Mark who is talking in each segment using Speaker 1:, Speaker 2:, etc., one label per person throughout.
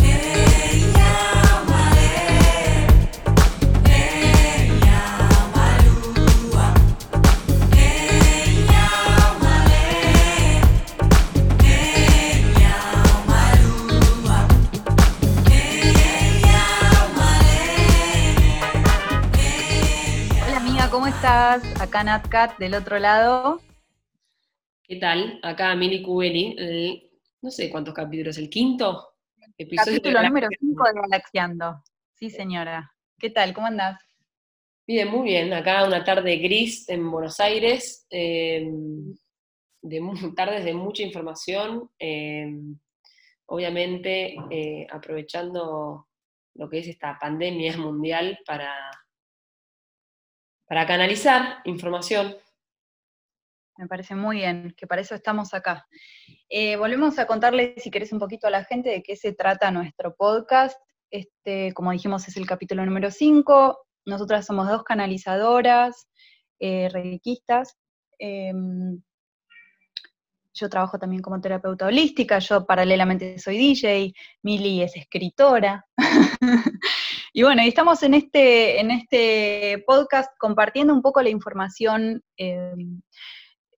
Speaker 1: Yeah. Acá NatCat del otro lado.
Speaker 2: ¿Qué tal? Acá Mili Cubeli, no sé cuántos capítulos, ¿el quinto?
Speaker 1: Capítulo número 5 de Galaxiando. Sí, señora. ¿Qué tal? ¿Cómo andás?
Speaker 2: Bien, muy bien. Acá una tarde gris en Buenos Aires, em, de tardes de mucha información, em, obviamente eh, aprovechando lo que es esta pandemia mundial para para canalizar información.
Speaker 1: Me parece muy bien, que para eso estamos acá. Eh, volvemos a contarles, si querés, un poquito a la gente de qué se trata nuestro podcast. Este, como dijimos, es el capítulo número 5. Nosotras somos dos canalizadoras, eh, em, yo trabajo también como terapeuta holística, yo paralelamente soy DJ, Mili es escritora. Y bueno, estamos en este, en este podcast compartiendo un poco la información eh,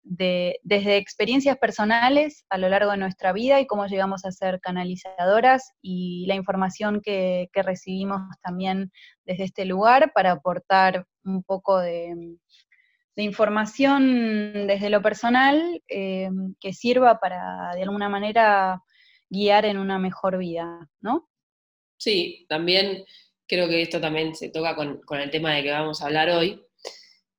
Speaker 1: desde experiencias personales a lo largo de nuestra vida y cómo llegamos a ser canalizadoras y la información que, recibimos también desde este lugar para aportar un poco de, información desde lo personal eh, que sirva para de alguna manera guiar en una mejor vida, ¿no?
Speaker 2: Sí, también creo que esto también se toca con, el tema de que vamos a hablar hoy.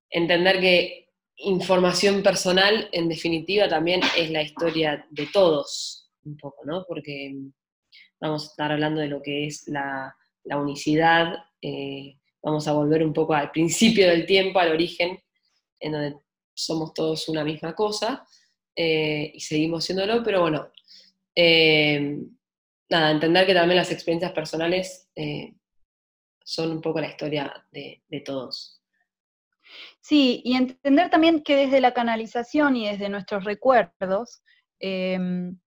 Speaker 2: Entender que información personal, en definitiva, también es la historia de todos, un poco, ¿no? Porque vamos a estar hablando de lo que es la, unicidad, eh, vamos a volver un poco al principio del tiempo, al origen, en donde somos todos una misma cosa, eh, y seguimos siéndolo, pero bueno, eh, nada, entender que también las experiencias personales son un poco la historia de, todos.
Speaker 1: Sí, y entender también que desde la canalización y desde nuestros recuerdos, em,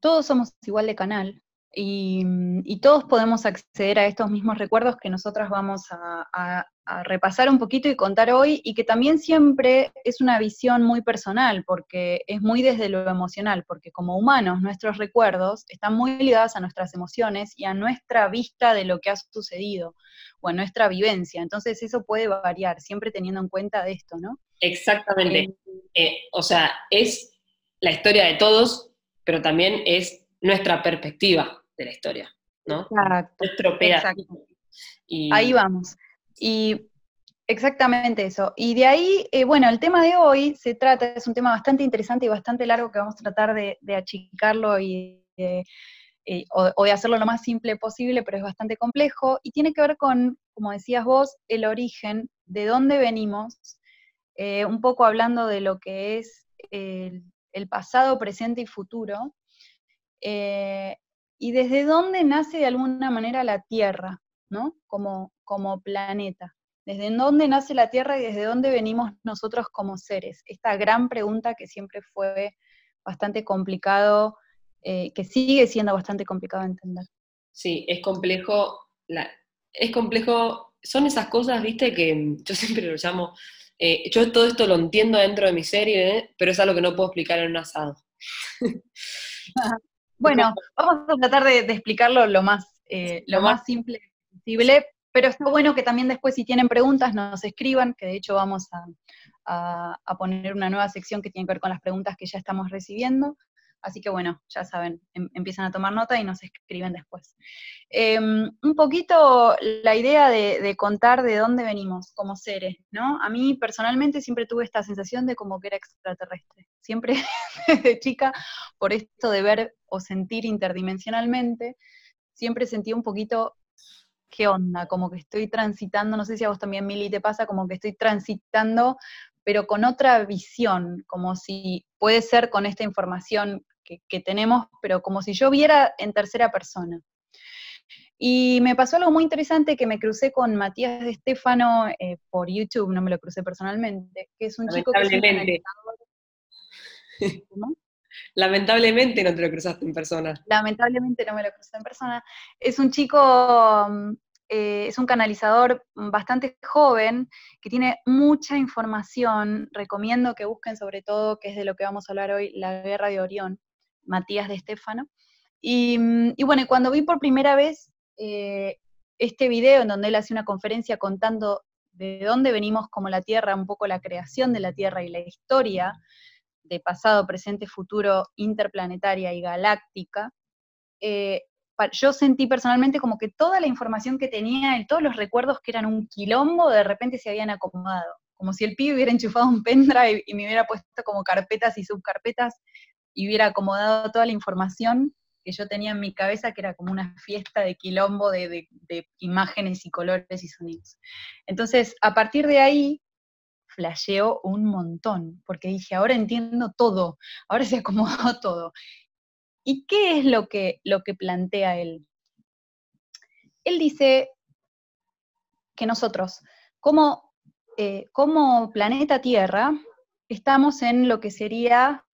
Speaker 1: todos somos igual de canal, Mm, y, todos podemos acceder a estos mismos recuerdos que nosotras vamos a, repasar un poquito y contar hoy, y que también siempre es una visión muy personal, porque es muy desde lo emocional, porque como humanos nuestros recuerdos están muy ligados a nuestras emociones y a nuestra vista de lo que ha sucedido, o a nuestra vivencia. Entonces eso puede variar, siempre teniendo en cuenta de esto, ¿no?
Speaker 2: Exactamente. Eh, eh, o sea, es la historia de todos, pero también es nuestra perspectiva de la historia, ¿no?
Speaker 1: Exacto. Ahí vamos. Y exactamente eso. Y de ahí, eh, bueno, el tema de hoy se trata, es un tema bastante interesante y bastante largo que vamos a tratar de, achicarlo y eh, o, de hacerlo lo más simple posible, pero es bastante complejo, y tiene que ver con, como decías vos, el origen, de dónde venimos, eh, un poco hablando de lo que es el, pasado, presente y futuro, y desde dónde nace de alguna manera la Tierra, ¿no? Como, como planeta. ¿Desde dónde nace la Tierra y desde dónde venimos nosotros como seres? Esta gran pregunta que siempre fue bastante complicado, eh, que sigue siendo bastante complicado de entender.
Speaker 2: Sí, es complejo, es complejo, son esas cosas, viste, que yo siempre lo llamo, eh, yo todo esto lo entiendo dentro de mi serie, pero es algo que no puedo explicar en un asado.
Speaker 1: Bueno, vamos a tratar de, explicarlo lo más, eh, lo más simple posible, pero está bueno que también después si tienen preguntas nos escriban, que de hecho vamos a, poner una nueva sección que tiene que ver con las preguntas que ya estamos recibiendo. Así que bueno, ya saben, em, empiezan a tomar nota y nos escriben después. Em, un poquito la idea de, contar de dónde venimos como seres, ¿no? A mí personalmente siempre tuve esta sensación de como que era extraterrestre. Siempre desde chica, por esto de ver o sentir interdimensionalmente, siempre sentí un poquito qué onda, como que estoy transitando, no sé si a vos también, Mili, te pasa, como que estoy transitando, pero con otra visión, como si puede ser con esta información que, tenemos, pero como si yo viera en tercera persona. Y me pasó algo muy interesante que me crucé con Matías de Estefano eh, por YouTube, no me lo crucé personalmente, que es un chico que
Speaker 2: un Lamentablemente no te lo cruzaste en persona.
Speaker 1: Lamentablemente no me lo crucé en persona. Es un chico, mm, eh, es un canalizador bastante joven, que tiene mucha información. Recomiendo que busquen sobre todo, que es de lo que vamos a hablar hoy, la guerra de Orión, Matías de Estefano. Y, mm, bueno, cuando vi por primera vez eh, este video en donde él hace una conferencia contando de dónde venimos como la Tierra, un poco la creación de la Tierra y la historia de pasado, presente, futuro, interplanetaria y galáctica, eh, yo sentí personalmente como que toda la información que tenía y todos los recuerdos que eran un quilombo, de repente se habían acomodado. Como si el pibe hubiera enchufado un pendrive y me hubiera puesto como carpetas y subcarpetas y hubiera acomodado toda la información que yo tenía en mi cabeza, que era como una fiesta de quilombo de, imágenes y colores y sonidos. Entonces, a partir de ahí, flasheó un montón, porque dije, ahora entiendo todo, ahora se acomodó todo. ¿Y qué es lo que, lo que plantea él? Él dice que nosotros, como, eh, como planeta Tierra, estamos en lo que sería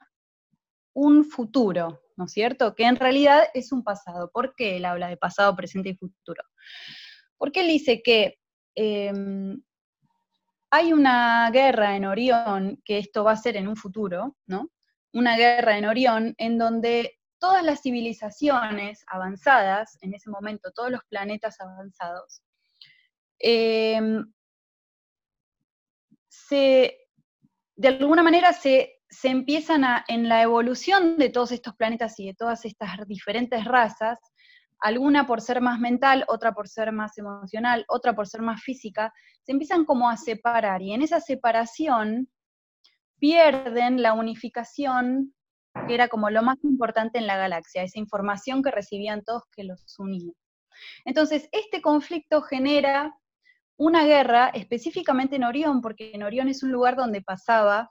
Speaker 1: un futuro, ¿no es cierto? Que en realidad es un pasado. ¿Por qué él habla de pasado, presente y futuro? Porque él dice que em, hay una guerra en Orión, que esto va a ser en un futuro, ¿no? Una guerra en Orión en donde todas las civilizaciones avanzadas, en ese momento todos los planetas avanzados, em, de alguna manera se se empiezan a, en la evolución de todos estos planetas y de todas estas diferentes razas, alguna por ser más mental, otra por ser más emocional, otra por ser más física, se empiezan como a separar y en esa separación pierden la unificación que era como lo más importante en la galaxia, esa información que recibían todos que los unía. Entonces, este conflicto genera una guerra específicamente en Orión, porque en Orión es un lugar donde pasaba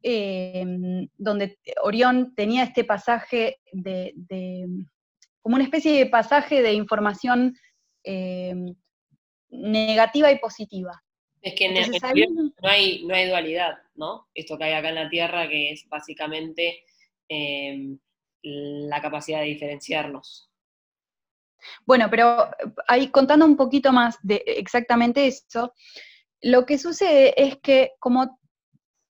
Speaker 1: Em, donde Orión tenía este pasaje de, como una especie de pasaje de información em, negativa y positiva.
Speaker 2: Es que en, no, hay, no hay dualidad, ¿no? Esto que hay acá en la Tierra, que es básicamente em, la capacidad de diferenciarnos.
Speaker 1: Bueno, pero ahí contando un poquito más de exactamente eso, lo que sucede es que como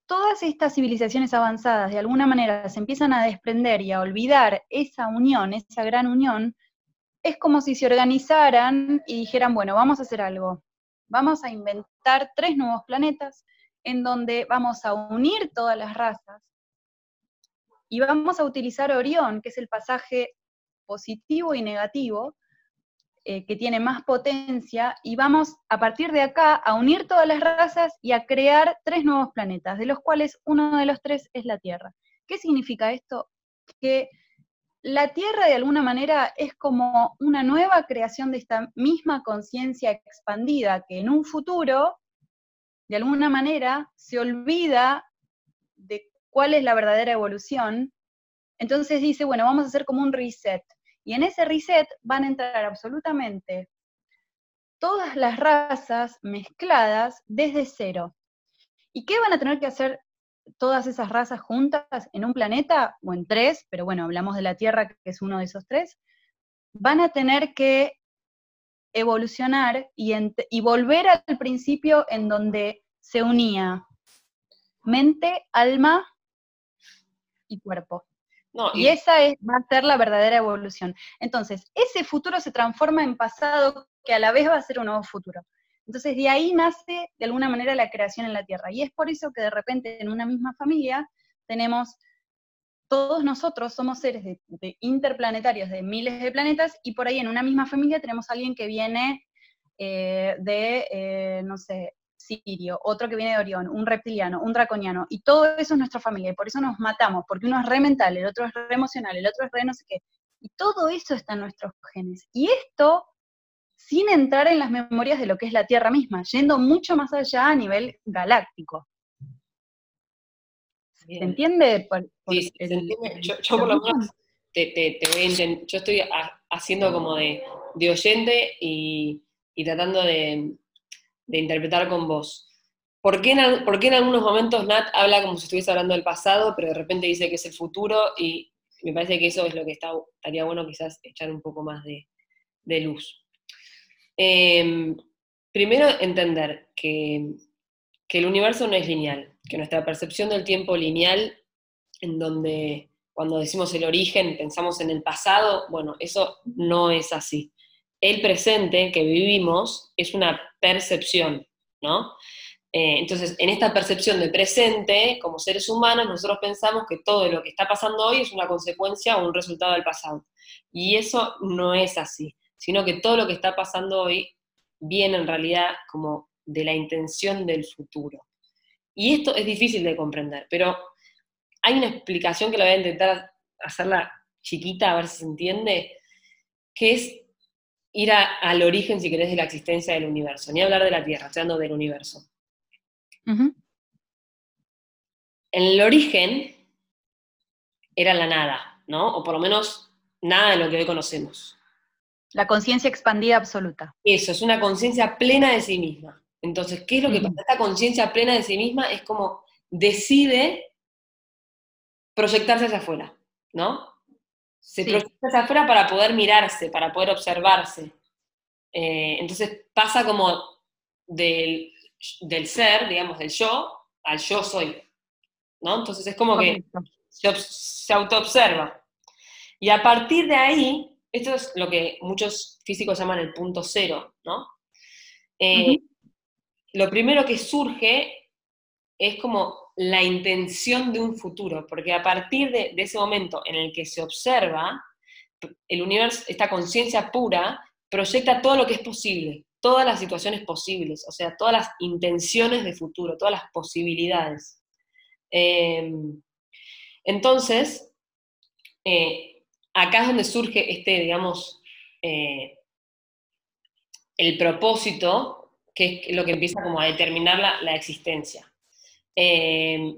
Speaker 1: todas estas civilizaciones avanzadas de alguna manera se empiezan a desprender y a olvidar esa unión, esa gran unión, es como si se organizaran y dijeran, bueno, vamos a hacer algo, vamos a inventar tres nuevos planetas en donde vamos a unir todas las razas y vamos a utilizar Orión, que es el pasaje positivo y negativo, eh, que tiene más potencia y vamos a partir de acá a unir todas las razas y a crear tres nuevos planetas, de los cuales uno de los tres es la Tierra. ¿Qué significa esto? Que la Tierra de alguna manera es como una nueva creación de esta misma conciencia expandida que en un futuro, de alguna manera, se olvida de cuál es la verdadera evolución. Entonces dice, bueno, vamos a hacer como un reset. Y en ese reset van a entrar absolutamente todas las razas mezcladas desde cero. ¿Y qué van a tener que hacer todas esas razas juntas en un planeta o en tres? Pero bueno, hablamos de la Tierra, que es uno de esos tres. Van a tener que evolucionar y, y volver al principio en donde se unía mente, alma y cuerpo y, esa es, va a ser la verdadera evolución. Entonces, ese futuro se transforma en pasado que a la vez va a ser un nuevo futuro. Entonces, de ahí nace de alguna manera la creación en la Tierra. Y es por eso que de repente en una misma familia tenemos, todos nosotros somos seres de, interplanetarios de miles de planetas y por ahí en una misma familia tenemos a alguien que viene eh, de, eh, no sé, sirio, otro que viene de Orión, un reptiliano, un draconiano, y todo eso es nuestra familia, y por eso nos matamos, porque uno es re mental, el otro es re emocional, el otro es re no sé qué, y todo eso está en nuestros genes. Y esto sin entrar en las memorias de lo que es la Tierra misma, yendo mucho más allá a nivel galáctico. ¿Se entiende?
Speaker 2: sí, Yo, por lo menos te, voy a yo estoy haciendo como de, oyente y, tratando de, interpretar con vos. ¿Por qué, en, ¿Por qué, en, algunos momentos Nat habla como si estuviese hablando del pasado, pero de repente dice que es el futuro? Y me parece que eso es lo que estaría bueno quizás echar un poco más de, luz. Em, primero, entender que, que el universo no es lineal, que nuestra percepción del tiempo lineal, en donde cuando decimos el origen pensamos en el pasado, bueno, eso no es así. El presente que vivimos es una percepción, ¿no? Eh, entonces, en esta percepción de presente, como seres humanos, nosotros pensamos que todo lo que está pasando hoy es una consecuencia o un resultado del pasado. Y eso no es así, sino que todo lo que está pasando hoy viene en realidad como de la intención del futuro. Y esto es difícil de comprender, pero hay una explicación que la voy a intentar hacerla chiquita, a ver si se entiende, que es ir al origen, si querés, de la existencia del universo. Ni hablar de la Tierra, estoy hablando del universo. En el origen era la nada, ¿no? O por lo menos nada de lo que hoy conocemos.
Speaker 1: La conciencia expandida absoluta.
Speaker 2: Eso, es una conciencia plena de sí misma. Entonces, ¿qué es lo que pasa? Esta conciencia plena de sí misma es como decide proyectarse hacia afuera, ¿no? Se proyecta hacia afuera para poder mirarse, para poder observarse. Eh, entonces pasa como del, ser, digamos, del yo, al yo soy, ¿no? Entonces es como que se, se autoobserva. Y a partir de ahí, esto es lo que muchos físicos llaman el punto cero, ¿no? Eh, lo primero que surge es como la intención de un futuro, porque a partir de, ese momento en el que se observa, el universo, esta conciencia pura, proyecta todo lo que es posible, todas las situaciones posibles, o sea, todas las intenciones de futuro, todas las posibilidades. Em, entonces, eh, acá es donde surge este, digamos, eh, el propósito, que es lo que empieza como a determinar la existencia. Eh,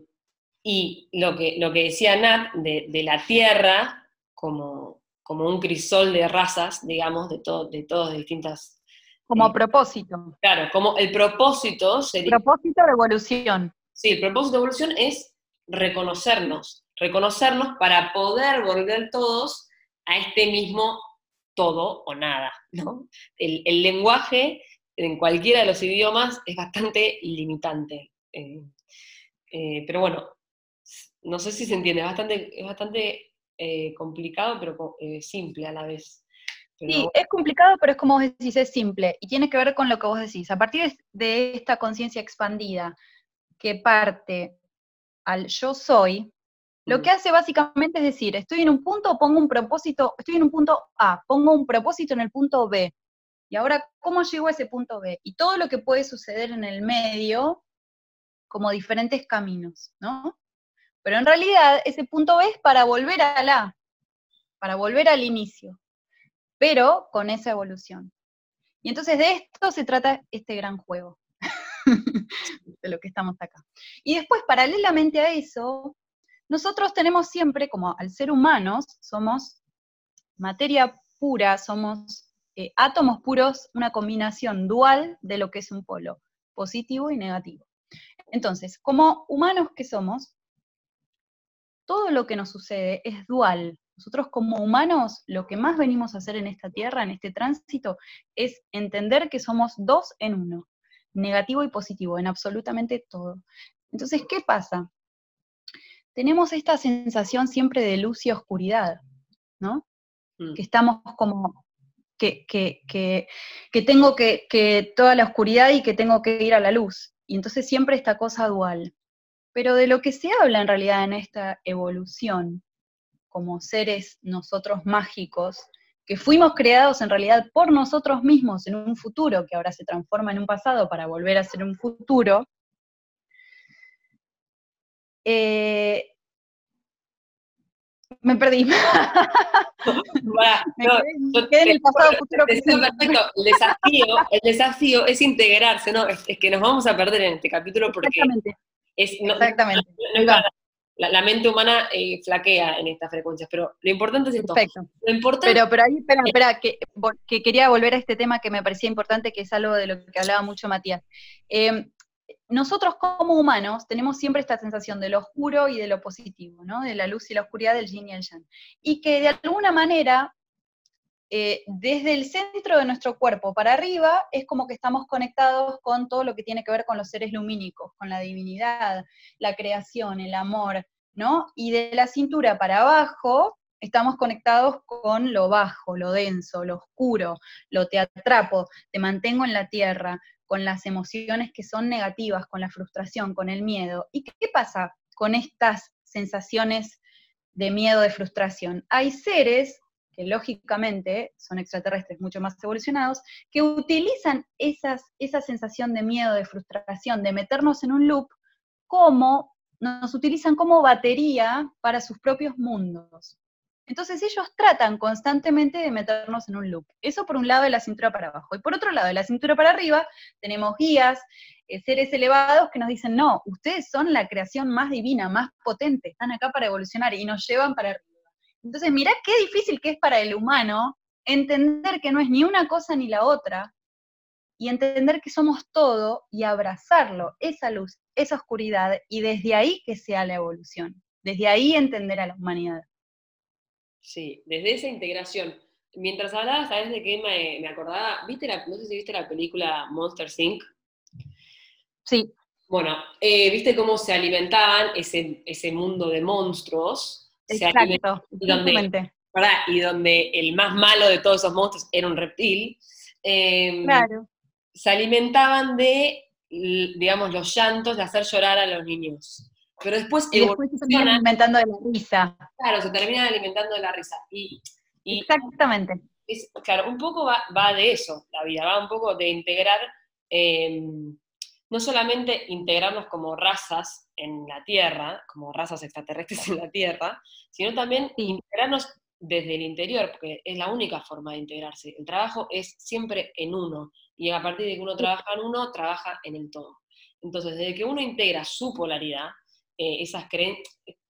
Speaker 2: y lo que, lo que decía Nat de, la Tierra como, como, un crisol de razas, digamos, de, todo, de todas distintas...
Speaker 1: Como eh, propósito.
Speaker 2: Claro, como el propósito sería...
Speaker 1: Propósito de evolución.
Speaker 2: Sí, el propósito de evolución es reconocernos, reconocernos para poder volver todos a este mismo todo o nada, ¿no? El, el lenguaje en cualquiera de los idiomas es bastante limitante. Eh, eh, pero bueno, no sé si se entiende, es bastante, es bastante eh, complicado, pero eh, simple a la vez.
Speaker 1: Sí, es complicado, pero es como vos decís, es simple. Y tiene que ver con lo que vos decís. A partir de esta conciencia expandida que parte al yo soy, lo que hace básicamente es decir, estoy en un punto, pongo un propósito, estoy en un punto A, pongo un propósito en el punto B. Y ahora, ¿cómo llego a ese punto B? Y todo lo que puede suceder en el medio como diferentes caminos, ¿no? Pero en realidad ese punto B es para volver a la, para volver al inicio, pero con esa evolución. Y entonces de esto se trata este gran juego, de lo que estamos acá. Y después, paralelamente a eso, nosotros tenemos siempre, como al ser humanos, somos materia pura, somos eh, átomos puros, una combinación dual de lo que es un polo, positivo y negativo. Entonces, como humanos que somos, todo lo que nos sucede es dual. Nosotros como humanos lo que más venimos a hacer en esta tierra, en este tránsito, es entender que somos dos en uno, negativo y positivo, en absolutamente todo. Entonces, ¿qué pasa? Tenemos esta sensación siempre de luz y oscuridad, ¿no? Mm. Que estamos como, que, tengo que, que toda la oscuridad y que tengo que ir a la luz. Y entonces siempre esta cosa dual. Pero de lo que se habla en realidad en esta evolución, como seres nosotros mágicos, que fuimos creados en realidad por nosotros mismos en un futuro que ahora se transforma en un pasado para volver a ser un futuro, eh, me perdí.
Speaker 2: me quedé, en el pasado futuro. perfecto. El desafío, el desafío es integrarse, ¿no? Es, que nos vamos a perder en este capítulo porque
Speaker 1: Exactamente.
Speaker 2: Es,
Speaker 1: Exactamente.
Speaker 2: No, la, mente humana eh, flaquea en estas frecuencias, pero lo importante es esto.
Speaker 1: Perfecto.
Speaker 2: Lo importante
Speaker 1: pero, pero ahí, espera, espera, que, que, quería volver a este tema que me parecía importante, que es algo de lo que hablaba mucho Matías. Em, nosotros como humanos tenemos siempre esta sensación de lo oscuro y de lo positivo, ¿no? De la luz y la oscuridad, del yin y el yang. Y que de alguna manera eh, desde el centro de nuestro cuerpo para arriba es como que estamos conectados con todo lo que tiene que ver con los seres lumínicos, con la divinidad, la creación, el amor, ¿no? Y de la cintura para abajo estamos conectados con lo bajo, lo denso, lo oscuro, lo te atrapo, te mantengo en la tierra, con las emociones que son negativas, con la frustración, con el miedo. ¿Y qué pasa con estas sensaciones de miedo, de frustración? Hay seres que lógicamente son extraterrestres mucho más evolucionados, que utilizan esa sensación de miedo, de frustración, de meternos en un loop, como nos utilizan como batería para sus propios mundos. Entonces ellos tratan constantemente de meternos en un loop. Eso por un lado de la cintura para abajo. Y por otro lado de la cintura para arriba tenemos guías, eh, seres elevados que nos dicen, no, ustedes son la creación más divina, más potente, están acá para evolucionar y nos llevan para arriba. Entonces, mirá qué difícil que es para el humano entender que no es ni una cosa ni la otra, y entender que somos todo y abrazarlo, esa luz, esa oscuridad, y desde ahí que sea la evolución, desde ahí entender a la humanidad.
Speaker 2: Sí, desde esa integración. Mientras hablabas, ¿sabes de qué me, acordaba? ¿Viste la, no sé si viste la película Monster Inc.
Speaker 1: Sí.
Speaker 2: Bueno, eh, ¿viste cómo se alimentaban ese, ese mundo de monstruos?
Speaker 1: Exacto,
Speaker 2: y donde, y donde el más malo de todos esos monstruos era un reptil, em,
Speaker 1: claro.
Speaker 2: se alimentaban de, digamos, los llantos de hacer llorar a los niños. Pero después,
Speaker 1: y después se terminan alimentando de la risa.
Speaker 2: Claro, se terminan alimentando de la risa. Y,
Speaker 1: Exactamente.
Speaker 2: claro, un poco va, va, de eso la vida, va un poco de integrar em, no solamente integrarnos como razas en la Tierra, como razas extraterrestres en la Tierra, sino también integrarnos desde el interior, porque es la única forma de integrarse. El trabajo es siempre en uno, y a partir de que uno trabaja en uno, trabaja en el todo. Entonces, desde que uno integra su polaridad, eh, esas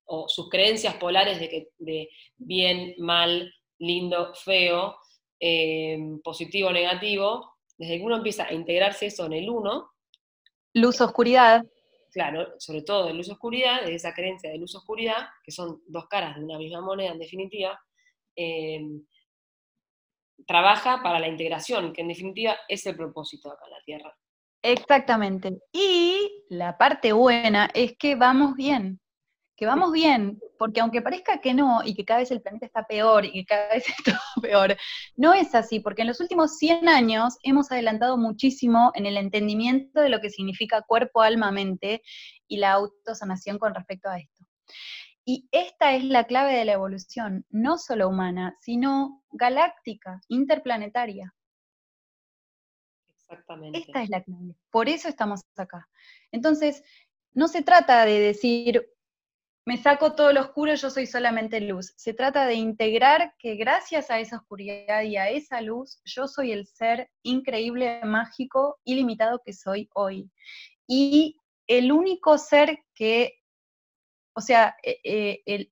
Speaker 2: o sus creencias polares de, que, de bien, mal, lindo, feo, eh, positivo, negativo, desde que uno empieza a integrarse eso en el uno,
Speaker 1: Luz-oscuridad.
Speaker 2: Claro, sobre todo de luz-oscuridad, de esa creencia de luz-oscuridad, que son dos caras de una misma moneda en definitiva, em, trabaja para la integración, que en definitiva es el propósito acá en la Tierra.
Speaker 1: Exactamente. Y la parte buena es que vamos bien que vamos bien, porque aunque parezca que no, y que cada vez el planeta está peor, y que cada vez está peor, no es así, porque en los últimos 100 años hemos adelantado muchísimo en el entendimiento de lo que significa cuerpo, alma, mente, y la autosanación con respecto a esto. Y esta es la clave de la evolución, no solo humana, sino galáctica, interplanetaria.
Speaker 2: Exactamente.
Speaker 1: Esta es la clave. Por eso estamos acá. Entonces, no se trata de decir, me saco todo lo oscuro, yo soy solamente luz. Se trata de integrar que gracias a esa oscuridad y a esa luz, yo soy el ser increíble, mágico, ilimitado que soy hoy. Y el único ser que, o sea, eh, eh,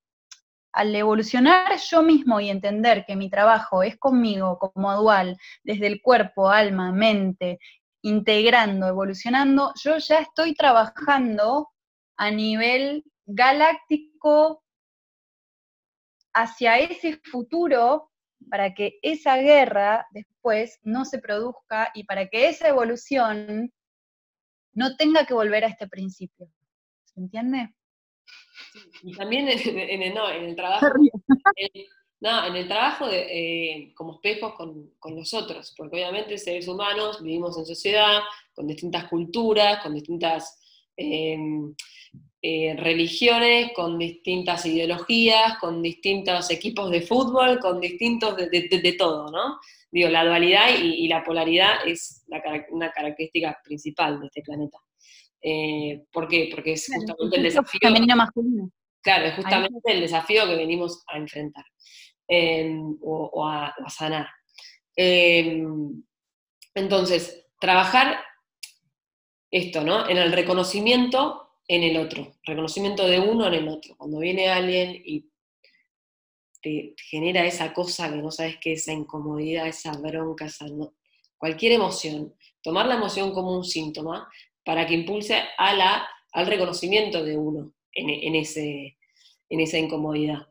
Speaker 1: al evolucionar yo mismo y entender que mi trabajo es conmigo como dual, desde el cuerpo, alma, mente, integrando, evolucionando, yo ya estoy trabajando a nivel galáctico hacia ese futuro para que esa guerra después no se produzca y para que esa evolución no tenga que volver a este principio. ¿Se entiende?
Speaker 2: Y también en, el, trabajo, en, el trabajo de, eh, como espejos con, con, los otros, porque obviamente seres humanos vivimos en sociedad, con distintas culturas, con distintas em, eh, religiones, con distintas ideologías, con distintos equipos de fútbol, con distintos de, todo, ¿no? Digo, la dualidad y, la polaridad es una característica principal de este planeta. Eh, ¿Por qué? Porque es justamente el desafío.
Speaker 1: Femenino masculino.
Speaker 2: Claro, es justamente el desafío que venimos a enfrentar em, o, a, sanar. Em, entonces, trabajar esto, ¿no? En el reconocimiento en el otro, reconocimiento de uno en el otro. Cuando viene alguien y te genera esa cosa que no sabes qué, esa incomodidad, esa bronca, esa cualquier emoción, tomar la emoción como un síntoma para que impulse a la, al reconocimiento de uno en, ese, en esa incomodidad.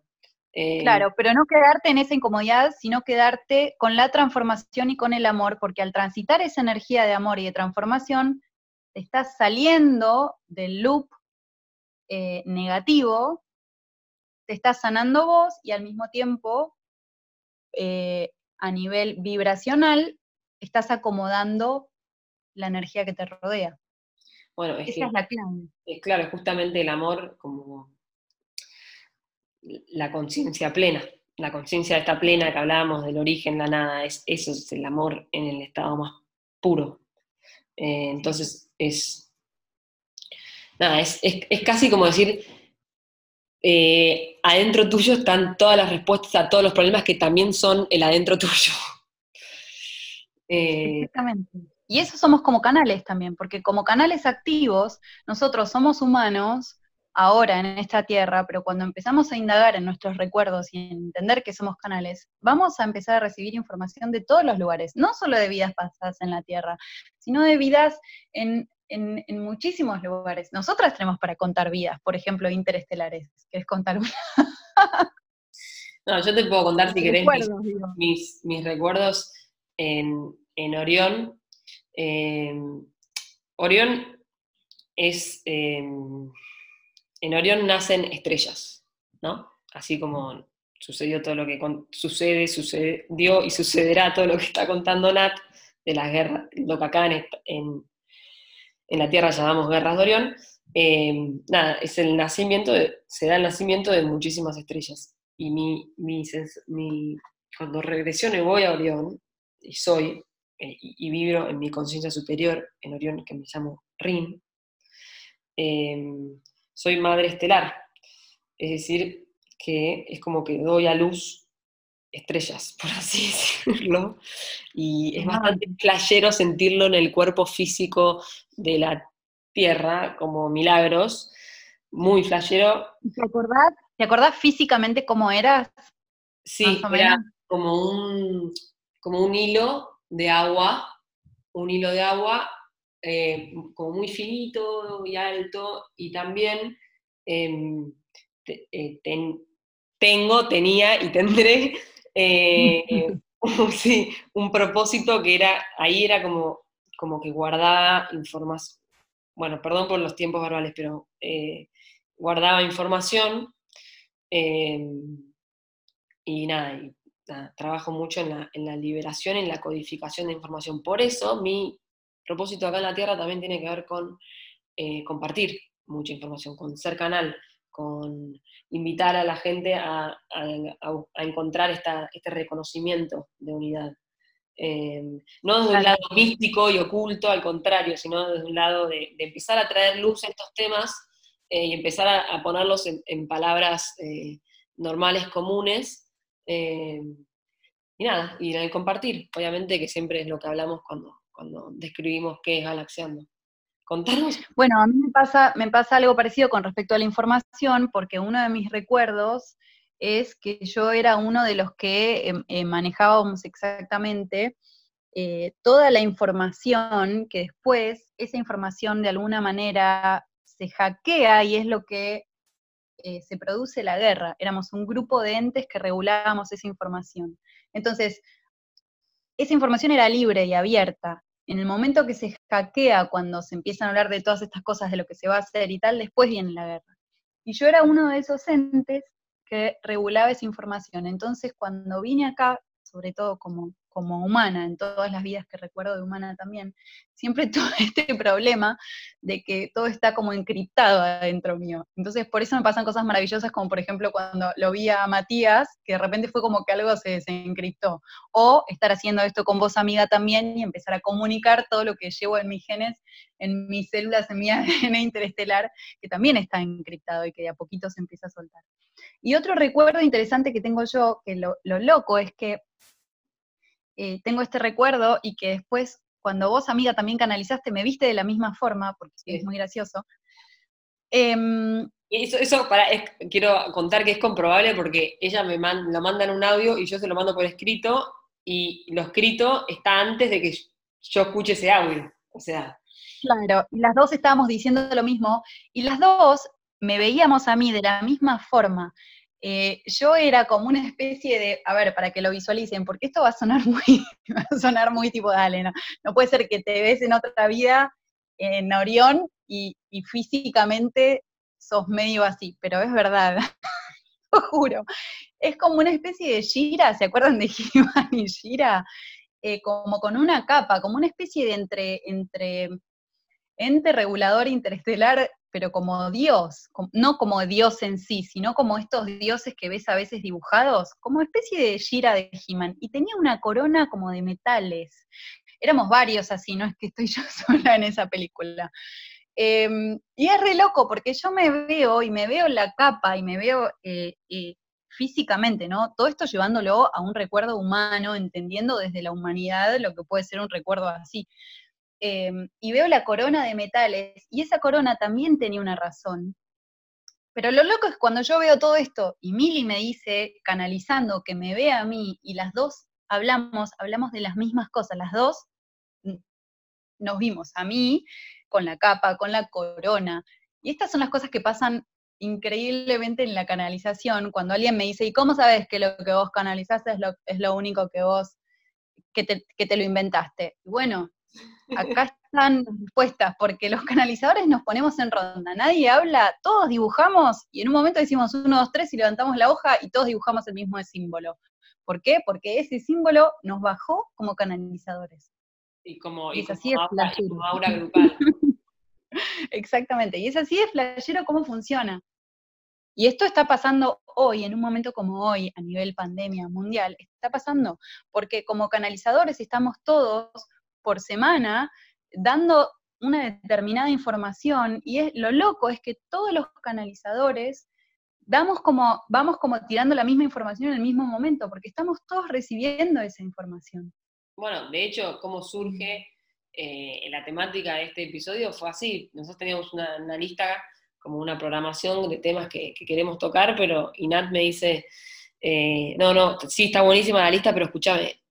Speaker 1: Eh, claro, pero no quedarte en esa incomodidad, sino quedarte con la transformación y con el amor, porque al transitar esa energía de amor y de transformación, estás saliendo del loop eh, negativo, te estás sanando vos y al mismo tiempo, eh, a nivel vibracional, estás acomodando la energía que te rodea.
Speaker 2: Bueno, Esa es la clave. Es claro, justamente el amor como la conciencia plena, la conciencia esta plena que hablábamos del origen, la nada, es, eso es el amor en el estado más puro. Eh, entonces es, nada, es, casi como decir, eh, adentro tuyo están todas las respuestas a todos los problemas que también son el adentro tuyo.
Speaker 1: Eh, Exactamente. Y eso somos como canales también, porque como canales activos, nosotros somos humanos ahora en esta tierra, pero cuando empezamos a indagar en nuestros recuerdos y entender que somos canales, vamos a empezar a recibir información de todos los lugares, no solo de vidas pasadas en la tierra, sino de vidas en, muchísimos lugares. Nosotras tenemos para contar vidas, por ejemplo, interestelares. ¿Quieres contar una?
Speaker 2: no, yo te puedo contar si querés mis, recuerdos en, Orión. Eh, Orión es... Em, en Orión nacen estrellas, ¿no? Así como sucedió todo lo que sucede, sucedió y sucederá todo lo que está contando Nat de las guerras, lo que acá en, la Tierra llamamos guerras de Orión, eh, nada, es el nacimiento, se da el nacimiento de muchísimas estrellas. Y mi, mi, cuando regresiono y voy a Orión, y soy, eh, y, vibro en mi conciencia superior, en Orión, que me llamo Rin, eh, soy madre estelar. Es decir, que es como que doy a luz estrellas, por así decirlo. Y es bastante playero sentirlo en el cuerpo físico de la Tierra, como milagros. Muy playero.
Speaker 1: ¿Te acordás, ¿Te acordás físicamente cómo eras?
Speaker 2: Sí, era como un, como un hilo de agua, un hilo de agua eh, como muy finito y alto, y también em, eh, tengo, tenía y tendré eh, un propósito que era, ahí era como, como que guardaba información, bueno, perdón por los tiempos verbales, pero guardaba información em, y nada, trabajo mucho en la, en la liberación, en la codificación de información. Por eso mi propósito acá en la Tierra también tiene que ver con eh, compartir mucha información, con ser canal, con invitar a la gente a, encontrar este reconocimiento de unidad. Eh, no desde un lado místico y oculto, al contrario, sino desde un lado de, empezar a traer luz a estos temas eh, y empezar a, ponerlos en, palabras normales, comunes. Y nada, y en el compartir, obviamente que siempre es lo que hablamos cuando, cuando describimos qué es galaxiando. Contanos.
Speaker 1: Bueno, a mí me pasa, me pasa algo parecido con respecto a la información, porque uno de mis recuerdos es que yo era uno de los que em, eh, manejábamos exactamente eh, toda la información que después esa información de alguna manera se hackea y es lo que eh, se produce la guerra. Éramos un grupo de entes que regulábamos esa información. Entonces, esa información era libre y abierta en el momento que se hackea, cuando se empiezan a hablar de todas estas cosas, de lo que se va a hacer y tal, después viene la guerra. Y yo era uno de esos entes que regulaba esa información. Entonces, cuando vine acá, sobre todo como como humana, en todas las vidas que recuerdo de humana también, siempre tuve este problema de que todo está como encriptado adentro mío. Entonces, por eso me pasan cosas maravillosas, como por ejemplo cuando lo vi a Matías, que de repente fue como que algo se, encriptó. O estar haciendo esto con vos, amiga, también, y empezar a comunicar todo lo que llevo en mis genes, en mis células, en mi ADN interestelar, que también está encriptado y que de a poquito se empieza a soltar. Y otro recuerdo interesante que tengo yo, que lo loco es que eh, tengo este recuerdo y que después, cuando vos, amiga, también canalizaste, me viste de la misma forma, porque es muy gracioso, Em,
Speaker 2: eso, eso para, quiero contar que es comprobable porque ella me lo manda en un audio y yo se lo mando por escrito y lo escrito está antes de que yo escuche ese audio. O sea.
Speaker 1: Claro, y las dos estábamos diciendo lo mismo y las dos me veíamos a mí de la misma forma. Eh, yo era como una especie de, a ver, para que lo visualicen, porque esto va a sonar muy, sonar muy tipo, dale, no, no puede ser que te ves en otra vida en Orión y, y físicamente sos medio así, pero es verdad, lo juro. Es como una especie de gira, ¿se acuerdan de He-Man y Gira? Eh, como con una capa, como una especie de entre, entre ente regulador interestelar, pero como Dios, no como Dios en sí, sino como estos dioses que ves a veces dibujados, como especie de gira de He-Man. Y tenía una corona como de metales. Éramos varios así, no es que estoy yo sola en esa película. Em, y es re loco, porque yo me veo y me veo la capa y me veo eh, eh, físicamente, ¿no? Todo esto llevándolo a un recuerdo humano, entendiendo desde la humanidad lo que puede ser un recuerdo así. Em, y veo la corona de metales, y esa corona también tenía una razón. Pero lo loco es cuando yo veo todo esto y Mili me dice, canalizando, que me ve a mí y las dos hablamos, hablamos de las mismas cosas, las dos nos vimos a mí con la capa, con la corona. Y estas son las cosas que pasan increíblemente en la canalización, cuando alguien me dice, ¿y cómo sabes que lo que vos canalizaste es lo, es lo único que vos, que te, que te lo inventaste? bueno, acá están respuestas, porque los canalizadores nos ponemos en ronda, nadie habla, todos dibujamos y en un momento decimos uno, dos, tres y levantamos la hoja y todos dibujamos el mismo símbolo. ¿Por qué? Porque ese símbolo nos bajó como canalizadores.
Speaker 2: Y como, y, así como, aura grupal.
Speaker 1: Exactamente, y es así de flashero cómo funciona. Y esto está pasando hoy, en un momento como hoy, a nivel pandemia mundial, está pasando, porque como canalizadores estamos todos por semana dando una determinada información, y es, lo loco es que todos los canalizadores damos como, vamos como tirando la misma información en el mismo momento, porque estamos todos recibiendo esa información.
Speaker 2: Bueno, de hecho, cómo surge eh, la temática de este episodio fue así. Nosotros teníamos una, lista, como una programación de temas que, queremos tocar, pero Inat me dice, eh, no, no, sí está buenísima la lista, pero escúchame,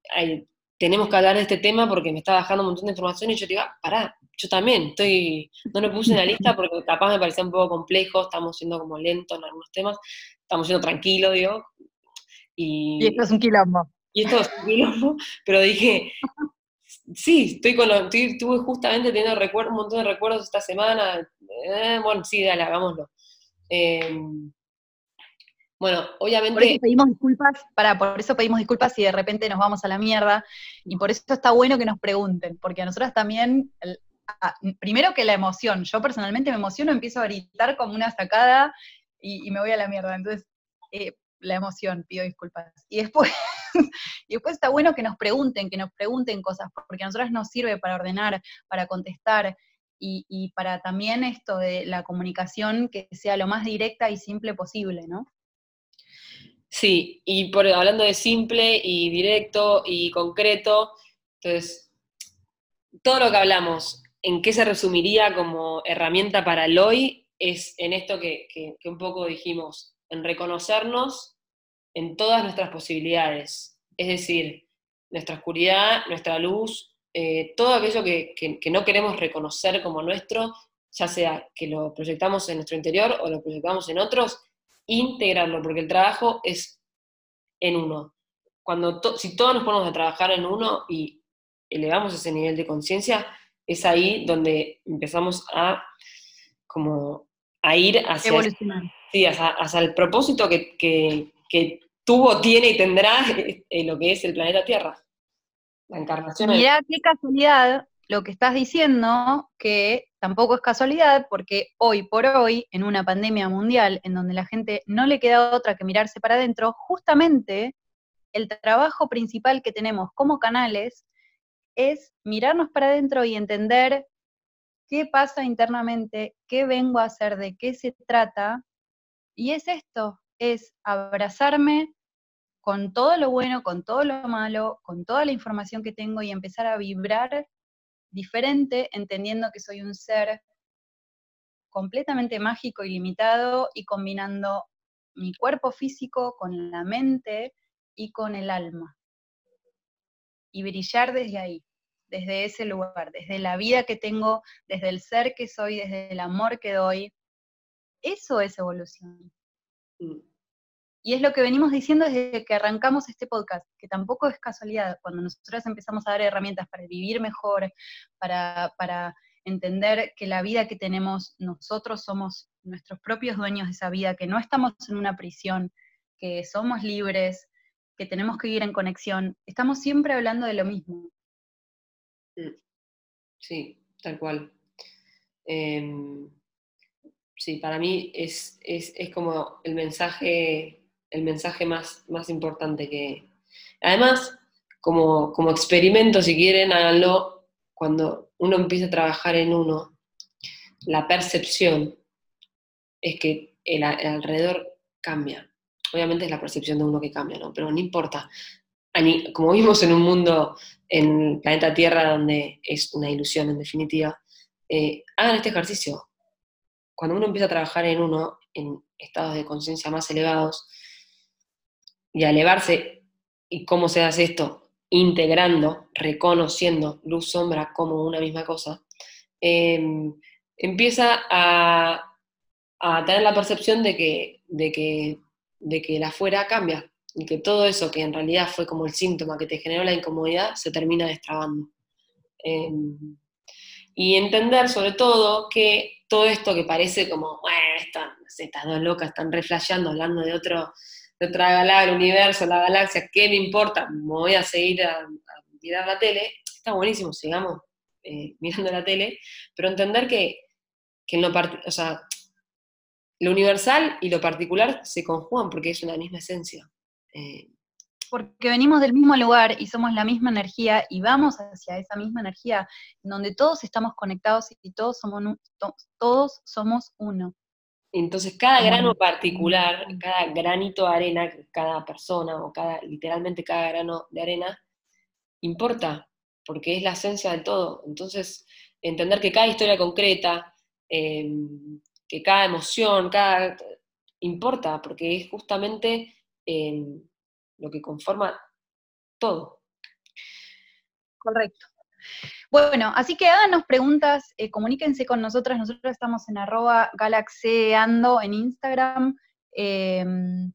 Speaker 2: tenemos que hablar de este tema porque me está bajando un montón de información y yo te digo, ah, pará, yo también, estoy, no lo puse en la lista porque capaz me parecía un poco complejo, estamos siendo como lentos en algunos temas, estamos siendo tranquilos, digo.
Speaker 1: Y, y esto es un quilombo.
Speaker 2: Y esto es un quilombo, pero dije, sí, estoy con lo, estuve justamente teniendo un montón de recuerdos esta semana. Eh, bueno, sí, dale, hagámoslo. Em, bueno, obviamente.
Speaker 1: Por eso pedimos disculpas, para, por eso pedimos disculpas si de repente nos vamos a la mierda. Y por eso está bueno que nos pregunten, porque a nosotras también, primero que la emoción, yo personalmente me emociono, empiezo a gritar como una sacada y, me voy a la mierda. Entonces, eh, la emoción, pido disculpas. Y después, y después está bueno que nos pregunten, que nos pregunten cosas, porque a nosotras nos sirve para ordenar, para contestar y, para también esto de la comunicación que sea lo más directa y simple posible, ¿no?
Speaker 2: Sí, y por, hablando de simple y directo y concreto, entonces, todo lo que hablamos, ¿en qué se resumiría como herramienta para el hoy? Es en esto que un poco dijimos, en reconocernos en todas nuestras posibilidades, es decir, nuestra oscuridad, nuestra luz, eh, todo aquello que, no queremos reconocer como nuestro, ya sea que lo proyectamos en nuestro interior o lo proyectamos en otros, integrarlo, porque el trabajo es en uno. Cuando si todos nos ponemos a trabajar en uno y elevamos ese nivel de conciencia, es ahí donde empezamos a como a ir hacia sí, hasta, el propósito que, tuvo, tiene y tendrá eh, lo que es el planeta Tierra. La encarnación.
Speaker 1: Mira qué casualidad lo que estás diciendo, que tampoco es casualidad, porque hoy por hoy, en una pandemia mundial, en donde la gente no le queda otra que mirarse para adentro, justamente el trabajo principal que tenemos como canales es mirarnos para adentro y entender qué pasa internamente, qué vengo a hacer, de qué se trata, y es esto, es abrazarme con todo lo bueno, con todo lo malo, con toda la información que tengo y empezar a vibrar diferente, entendiendo que soy un ser completamente mágico y limitado y combinando mi cuerpo físico con la mente y con el alma. Y brillar desde ahí, desde ese lugar, desde la vida que tengo, desde el ser que soy, desde el amor que doy. Eso es evolución. Mm. Y es lo que venimos diciendo desde que arrancamos este podcast, que tampoco es casualidad. Cuando nosotros empezamos a dar herramientas para vivir mejor, para, para entender que la vida que tenemos nosotros somos nuestros propios dueños de esa vida, que no estamos en una prisión, que somos libres, que tenemos que ir en conexión, estamos siempre hablando de lo mismo.
Speaker 2: Mm. Sí, tal cual. Em, sí, para mí es, es, es como el mensaje el mensaje más, más importante que... Además, como, como experimento, si quieren, háganlo cuando uno empieza a trabajar en uno, la percepción es que el, alrededor cambia. Obviamente es la percepción de uno que cambia, ¿no? Pero no importa. Como vimos en un mundo, en el planeta Tierra, donde es una ilusión en definitiva, eh, hagan este ejercicio. Cuando uno empieza a trabajar en uno, en estados de conciencia más elevados, y a elevarse. ¿Y cómo se hace esto? Integrando, reconociendo luz, sombra como una misma cosa, em, empieza a, tener la percepción de que, de, que, de que afuera cambia y que todo eso que en realidad fue como el síntoma que te generó la incomodidad se termina destrabando. Em, y entender sobre todo que todo esto que parece como, bueno, estas dos locas están reflejando hablando de otro, de otra galaxia, el universo, la galaxia, ¿qué me importa? Me voy a seguir a, mirar la tele. Está buenísimo, sigamos eh, mirando la tele, pero entender que, que lo, o sea, lo universal y lo particular se conjugan porque es una misma esencia.
Speaker 1: Eh, porque venimos del mismo lugar y somos la misma energía y vamos hacia esa misma energía, donde todos estamos conectados y todos somos, todos somos uno.
Speaker 2: Entonces, cada grano particular, cada granito de arena, cada persona, o cada, literalmente cada grano de arena, importa, porque es la esencia del todo. Entonces, entender que cada historia concreta, em, que cada emoción, cada importa, porque es justamente em, lo que conforma todo.
Speaker 1: Correcto. Bueno, así que háganos preguntas, eh, comuníquense con nosotras, nosotros estamos en arroba galaxeando en Instagram. Em,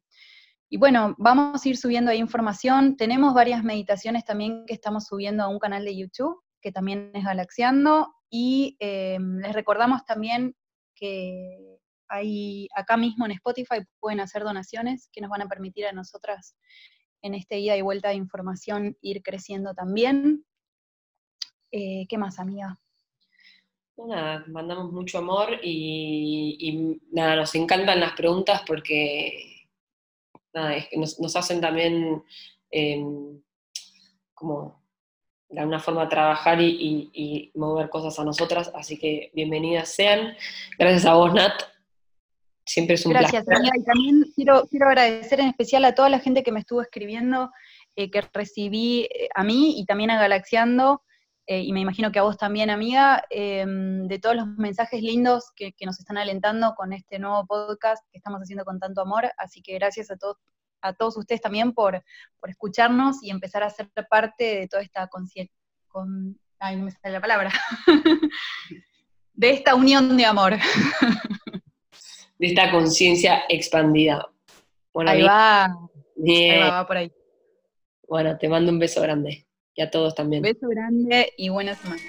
Speaker 1: y bueno, vamos a ir subiendo ahí información. Tenemos varias meditaciones también que estamos subiendo a un canal de YouTube, que también es Galaxiando. Y em, les recordamos también que hay acá mismo en Spotify pueden hacer donaciones que nos van a permitir a nosotras en este ida y vuelta de información ir creciendo también. Eh, ¿Qué más, amiga?
Speaker 2: Nada, mandamos mucho amor y, nada, nos encantan las preguntas porque nada, es que nos, hacen también em, como de alguna forma trabajar y, mover cosas a nosotras, así que bienvenidas sean. Gracias a vos, Nat. Siempre es un
Speaker 1: Gracias,
Speaker 2: placer.
Speaker 1: Amiga, y también quiero, quiero agradecer en especial a toda la gente que me estuvo escribiendo, eh, que recibí eh, a mí y también a Galaxiando. Eh, y me imagino que a vos también, amiga, em, de todos los mensajes lindos que, nos están alentando con este nuevo podcast que estamos haciendo con tanto amor. Así que gracias a todos, a todos ustedes también por, escucharnos y empezar a ser parte de toda esta conciencia. Con, ay, no me sale la palabra. de esta unión de amor.
Speaker 2: de esta conciencia expandida.
Speaker 1: ahí, va. ahí va. va por ahí.
Speaker 2: Bueno, te mando un beso grande y a todos también.
Speaker 1: Beso grande y buena semana.